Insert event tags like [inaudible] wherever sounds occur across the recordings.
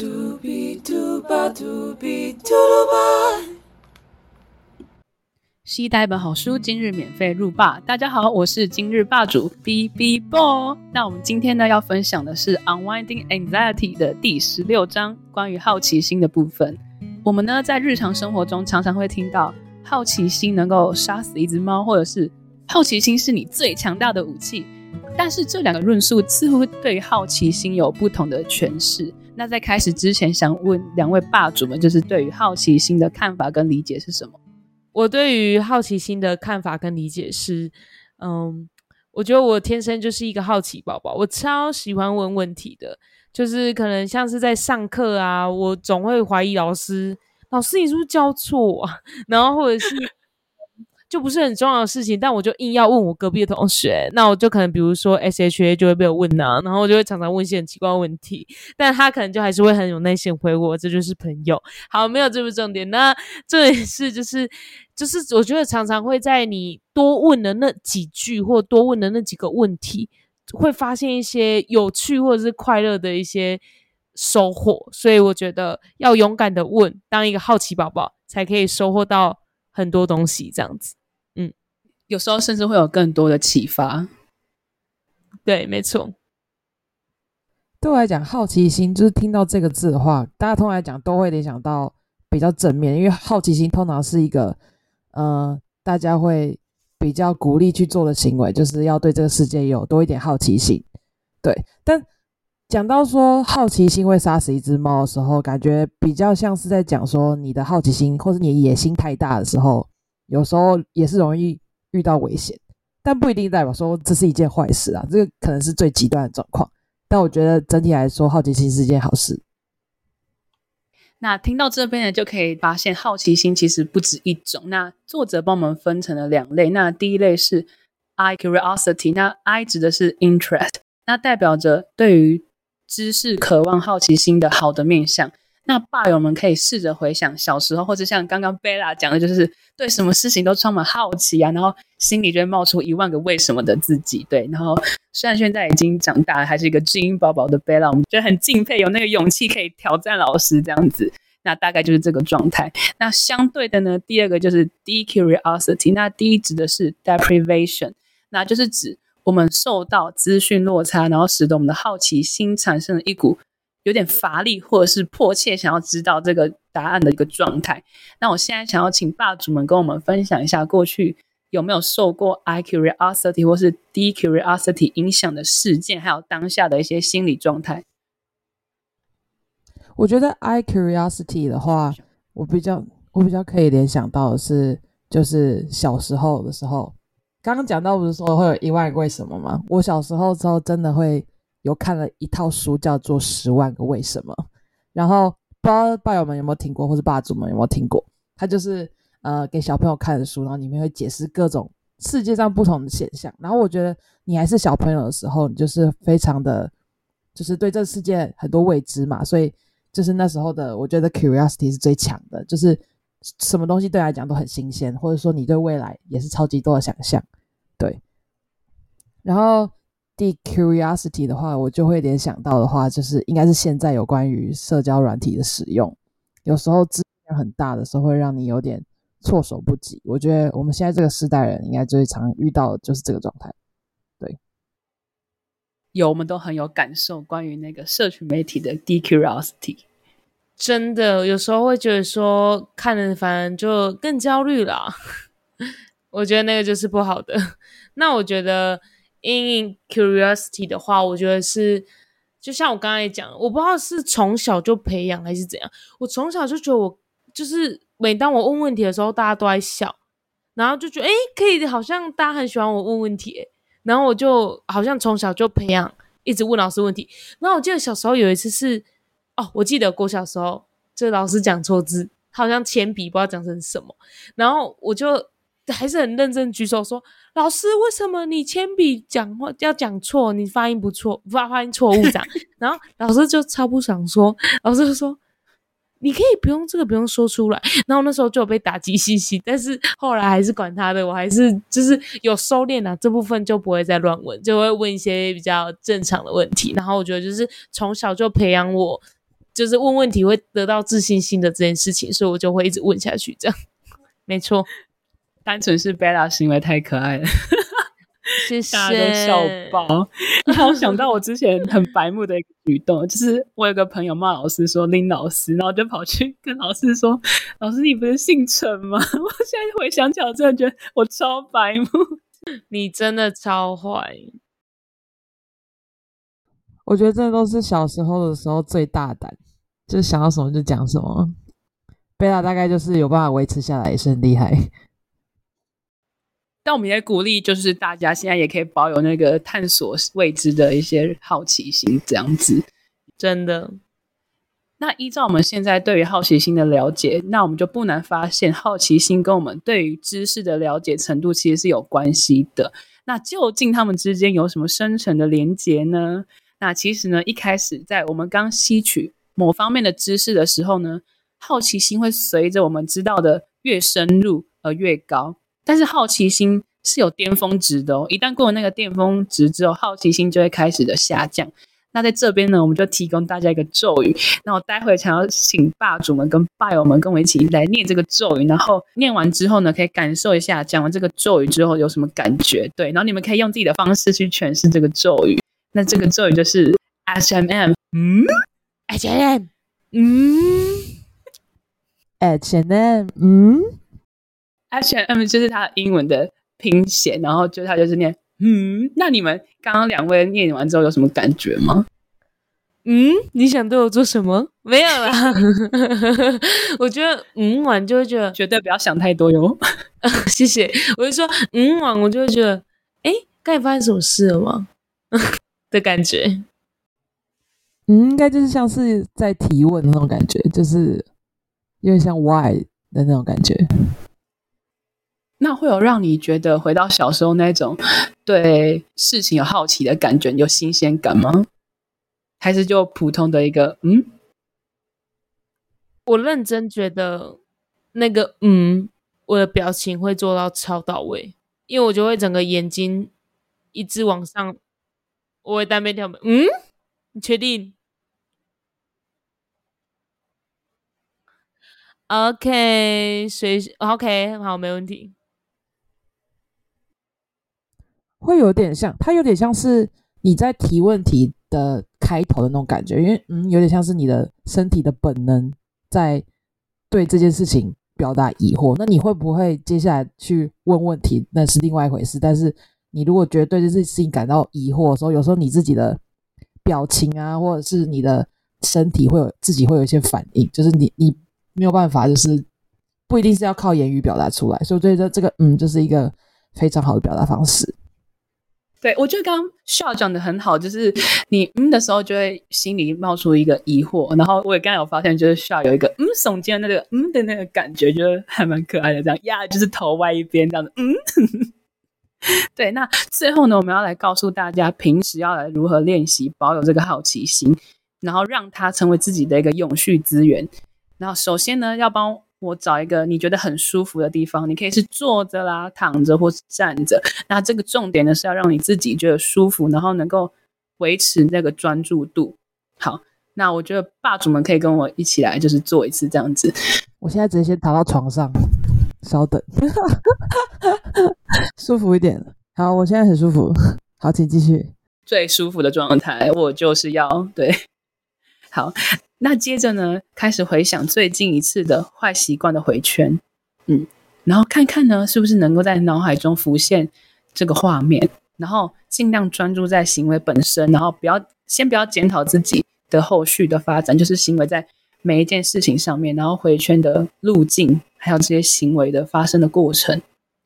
嘟比嘟吧嘟比嘟噜吧。期待一本好书，今日免费入霸。大家好，我是今日霸主 B B Boy。那我们今天呢要分享的是《Unwinding Anxiety》的第十六章，关于好奇心的部分。我们呢在日常生活中常常会听到，好奇心能够杀死一只猫，或者是好奇心是你最强大的武器。但是这两个论述似乎对于好奇心有不同的诠释。那在开始之前，想问两位霸主们，就是对于好奇心的看法跟理解是什么？我对于好奇心的看法跟理解是，嗯，我觉得我天生就是一个好奇宝宝，我超喜欢问问题的。就是可能像是在上课啊，我总会怀疑老师，老师你是不是教错啊？[laughs] 然后或者是。就不是很重要的事情，但我就硬要问我隔壁的同学，那我就可能比如说 S H A 就会被我问啊，然后我就会常常问一些很奇怪的问题，但他可能就还是会很有耐心回我，这就是朋友。好，没有这不重点，那这也是就是就是我觉得常常会在你多问的那几句或多问的那几个问题，会发现一些有趣或者是快乐的一些收获，所以我觉得要勇敢的问，当一个好奇宝宝，才可以收获到很多东西，这样子。有时候甚至会有更多的启发。对，没错。对我来讲，好奇心就是听到这个字的话，大家通常来讲都会联想到比较正面，因为好奇心通常是一个，呃，大家会比较鼓励去做的行为，就是要对这个世界有多一点好奇心。对，但讲到说好奇心会杀死一只猫的时候，感觉比较像是在讲说你的好奇心或者你的野心太大的时候，有时候也是容易。遇到危险，但不一定代表说这是一件坏事啊。这个可能是最极端的状况，但我觉得整体来说，好奇心是一件好事。那听到这边呢，就可以发现好奇心其实不止一种。那作者帮我们分成了两类。那第一类是 I curiosity，那 I 指的是 interest，那代表着对于知识渴望、好奇心的好的面向。那爸友们可以试着回想小时候，或者像刚刚贝拉讲的，就是对什么事情都充满好奇啊，然后心里就会冒出一万个为什么的自己。对，然后虽然现在已经长大，还是一个知音宝宝的贝拉，我们觉得很敬佩，有那个勇气可以挑战老师这样子。那大概就是这个状态。那相对的呢，第二个就是 D curiosity。那第一指的是 deprivation，那就是指我们受到资讯落差，然后使得我们的好奇心产生了一股。有点乏力，或者是迫切想要知道这个答案的一个状态。那我现在想要请霸主们跟我们分享一下，过去有没有受过 I curiosity 或是 D curiosity 影响的事件，还有当下的一些心理状态。我觉得 I curiosity 的话，我比较我比较可以联想到的是，就是小时候的时候，刚刚讲到不是说会有一万个为什么吗？我小时候之后真的会。有看了一套书，叫做《十万个为什么》，然后不知道爸友们有没有听过，或是霸主们有没有听过？它就是呃给小朋友看的书，然后里面会解释各种世界上不同的现象。然后我觉得你还是小朋友的时候，你就是非常的，就是对这世界很多未知嘛，所以就是那时候的，我觉得 curiosity 是最强的，就是什么东西对来讲都很新鲜，或者说你对未来也是超级多的想象，对，然后。第 curiosity 的话，我就会联想到的话，就是应该是现在有关于社交软体的使用，有时候资源很大的时候，会让你有点措手不及。我觉得我们现在这个时代人，应该最常遇到的就是这个状态。对，有我们都很有感受，关于那个社群媒体的 d curiosity，真的有时候会觉得说看了反正就更焦虑了。[laughs] 我觉得那个就是不好的。[laughs] 那我觉得。In curiosity 的话，我觉得是就像我刚才讲，我不知道是从小就培养还是怎样。我从小就觉得我就是每当我问问题的时候，大家都在笑，然后就觉得哎，可以，好像大家很喜欢我问问题，然后我就好像从小就培养，一直问老师问题。然后我记得小时候有一次是哦，我记得我小时候这老师讲错字，好像铅笔不知道讲成什么，然后我就。还是很认真举手说：“老师，为什么你铅笔讲话要讲错？你发音不错，发发音错误这样。[laughs] ”然后老师就超不爽说：“老师就说你可以不用这个不用说出来。”然后那时候就有被打击兮兮，但是后来还是管他的，我还是就是有收敛了这部分，就不会再乱问，就会问一些比较正常的问题。然后我觉得就是从小就培养我就是问问题会得到自信心的这件事情，所以我就会一直问下去。这样，[laughs] 没错，单纯是 Bella 行为太可爱了，谢谢。大家都笑爆。让我想到我之前很白目的一个举动，就是我有个朋友骂老师说林老师，然后就跑去跟老师说：“老师，你不是姓陈吗？” [laughs] 我现在回想起来，我真的觉得我超白目。你真的超坏。我觉得这都是小时候的时候最大胆，就是想到什么就讲什么。贝拉大概就是有办法维持下来，也是很厉害。但我们也鼓励，就是大家现在也可以保有那个探索未知的一些好奇心，这样子。真的。那依照我们现在对于好奇心的了解，那我们就不难发现，好奇心跟我们对于知识的了解程度其实是有关系的。那究竟他们之间有什么深层的连结呢？那其实呢，一开始在我们刚吸取某方面的知识的时候呢，好奇心会随着我们知道的越深入而越高。但是好奇心是有巅峰值的哦，一旦过了那个巅峰值之后，好奇心就会开始的下降。那在这边呢，我们就提供大家一个咒语。那我待会想要请霸主们跟霸友们跟我一起来念这个咒语，然后念完之后呢，可以感受一下讲完这个咒语之后有什么感觉。对，然后你们可以用自己的方式去诠释这个咒语。那这个咒语就是 H M M，嗯，H M，嗯，H M，嗯，H M 就是它英文的拼写，然后就它就是念。嗯，那你们刚刚两位念完之后有什么感觉吗？嗯，你想对我做什么？没有啦 [laughs] [laughs] 我觉得嗯完就会觉得绝对不要想太多哟。[laughs] 谢谢，我就说嗯完我就会觉得，哎，该发生什么事了吗？的感觉，嗯，应该就是像是在提问的那种感觉，就是有点像 why 的那种感觉。那会有让你觉得回到小时候那种对事情有好奇的感觉，有新鲜感吗？还是就普通的一个嗯？我认真觉得那个嗯，我的表情会做到超到位，因为我就会整个眼睛一直往上，我会单边跳。嗯，你确定？OK，随 OK，好，没问题。会有点像，它有点像是你在提问题的开头的那种感觉，因为嗯，有点像是你的身体的本能在对这件事情表达疑惑。那你会不会接下来去问问题，那是另外一回事。但是你如果觉得对这件事情感到疑惑的时候，有时候你自己的表情啊，或者是你的身体会有自己会有一些反应，就是你你没有办法，就是不一定是要靠言语表达出来。所以我觉得这个嗯，就是一个非常好的表达方式。对，我觉得刚刚笑讲的很好，就是你嗯的时候就会心里冒出一个疑惑，然后我也刚刚有发现，就是笑有一个嗯耸肩那个嗯的那个感觉，觉得还蛮可爱的，这样呀，就是头歪一边这样子，嗯，[laughs] 对。那最后呢，我们要来告诉大家，平时要来如何练习保有这个好奇心，然后让它成为自己的一个永续资源。然后首先呢，要帮。我找一个你觉得很舒服的地方，你可以是坐着啦、躺着或是站着。那这个重点呢是要让你自己觉得舒服，然后能够维持那个专注度。好，那我觉得霸主们可以跟我一起来，就是做一次这样子。我现在直接先躺到床上，稍等，[laughs] 舒服一点。好，我现在很舒服。好，请继续。最舒服的状态，我就是要对。好。那接着呢，开始回想最近一次的坏习惯的回圈，嗯，然后看看呢，是不是能够在脑海中浮现这个画面，然后尽量专注在行为本身，然后不要先不要检讨自己的后续的发展，就是行为在每一件事情上面，然后回圈的路径，还有这些行为的发生的过程。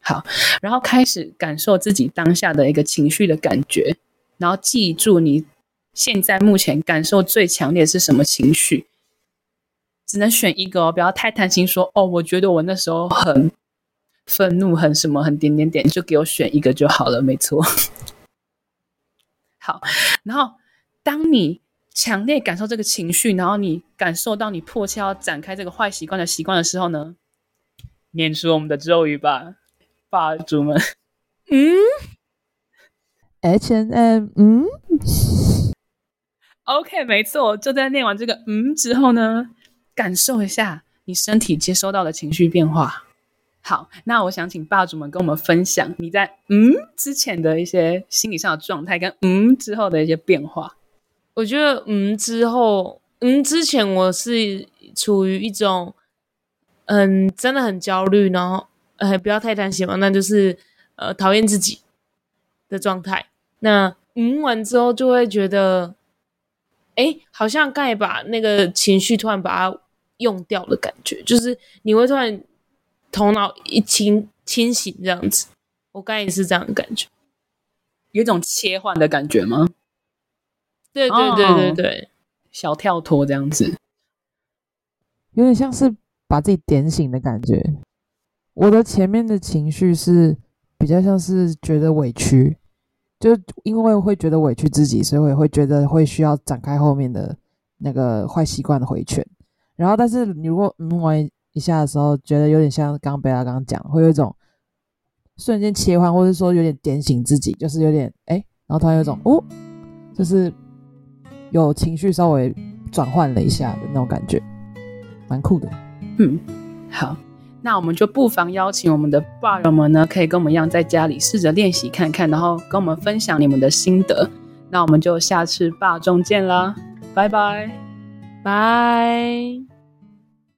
好，然后开始感受自己当下的一个情绪的感觉，然后记住你。现在目前感受最强烈是什么情绪？只能选一个哦，不要太贪心。说哦，我觉得我那时候很愤怒，很什么，很点点点，就给我选一个就好了。没错。[laughs] 好，然后当你强烈感受这个情绪，然后你感受到你迫切要展开这个坏习惯的习惯的时候呢，念出我们的咒语吧，霸主们。嗯，H N M，嗯。OK，没错，就在念完这个嗯之后呢，感受一下你身体接收到的情绪变化。好，那我想请霸主们跟我们分享你在嗯之前的一些心理上的状态，跟嗯之后的一些变化。我觉得嗯之后嗯之前我是处于一种嗯真的很焦虑，然后呃不要太担心嘛，那就是呃讨厌自己的状态。那嗯完之后就会觉得，哎，好像刚把那个情绪突然把它用掉的感觉，就是你会突然头脑一清清醒这样子。我刚也是这样的感觉，有一种切换的感觉吗？对对对对对，小跳脱这样子，有点像是把自己点醒的感觉。我的前面的情绪是比较像是觉得委屈，就因为会觉得委屈自己，所以我也会觉得会需要展开后面的那个坏习惯的回圈。然后，但是你如果嗯完一下的时候，觉得有点像刚贝拉刚刚讲，会有一种瞬间切换，或者说有点点醒自己，就是有点哎，然后突然有一种哦，就是有情绪稍微转换了一下的那种感觉，蛮酷的。嗯，好，那我们就不妨邀请我们的霸友们呢，可以跟我们一样在家里试着练习看看，然后跟我们分享你们的心得。那我们就下次霸中见啦，拜拜，拜。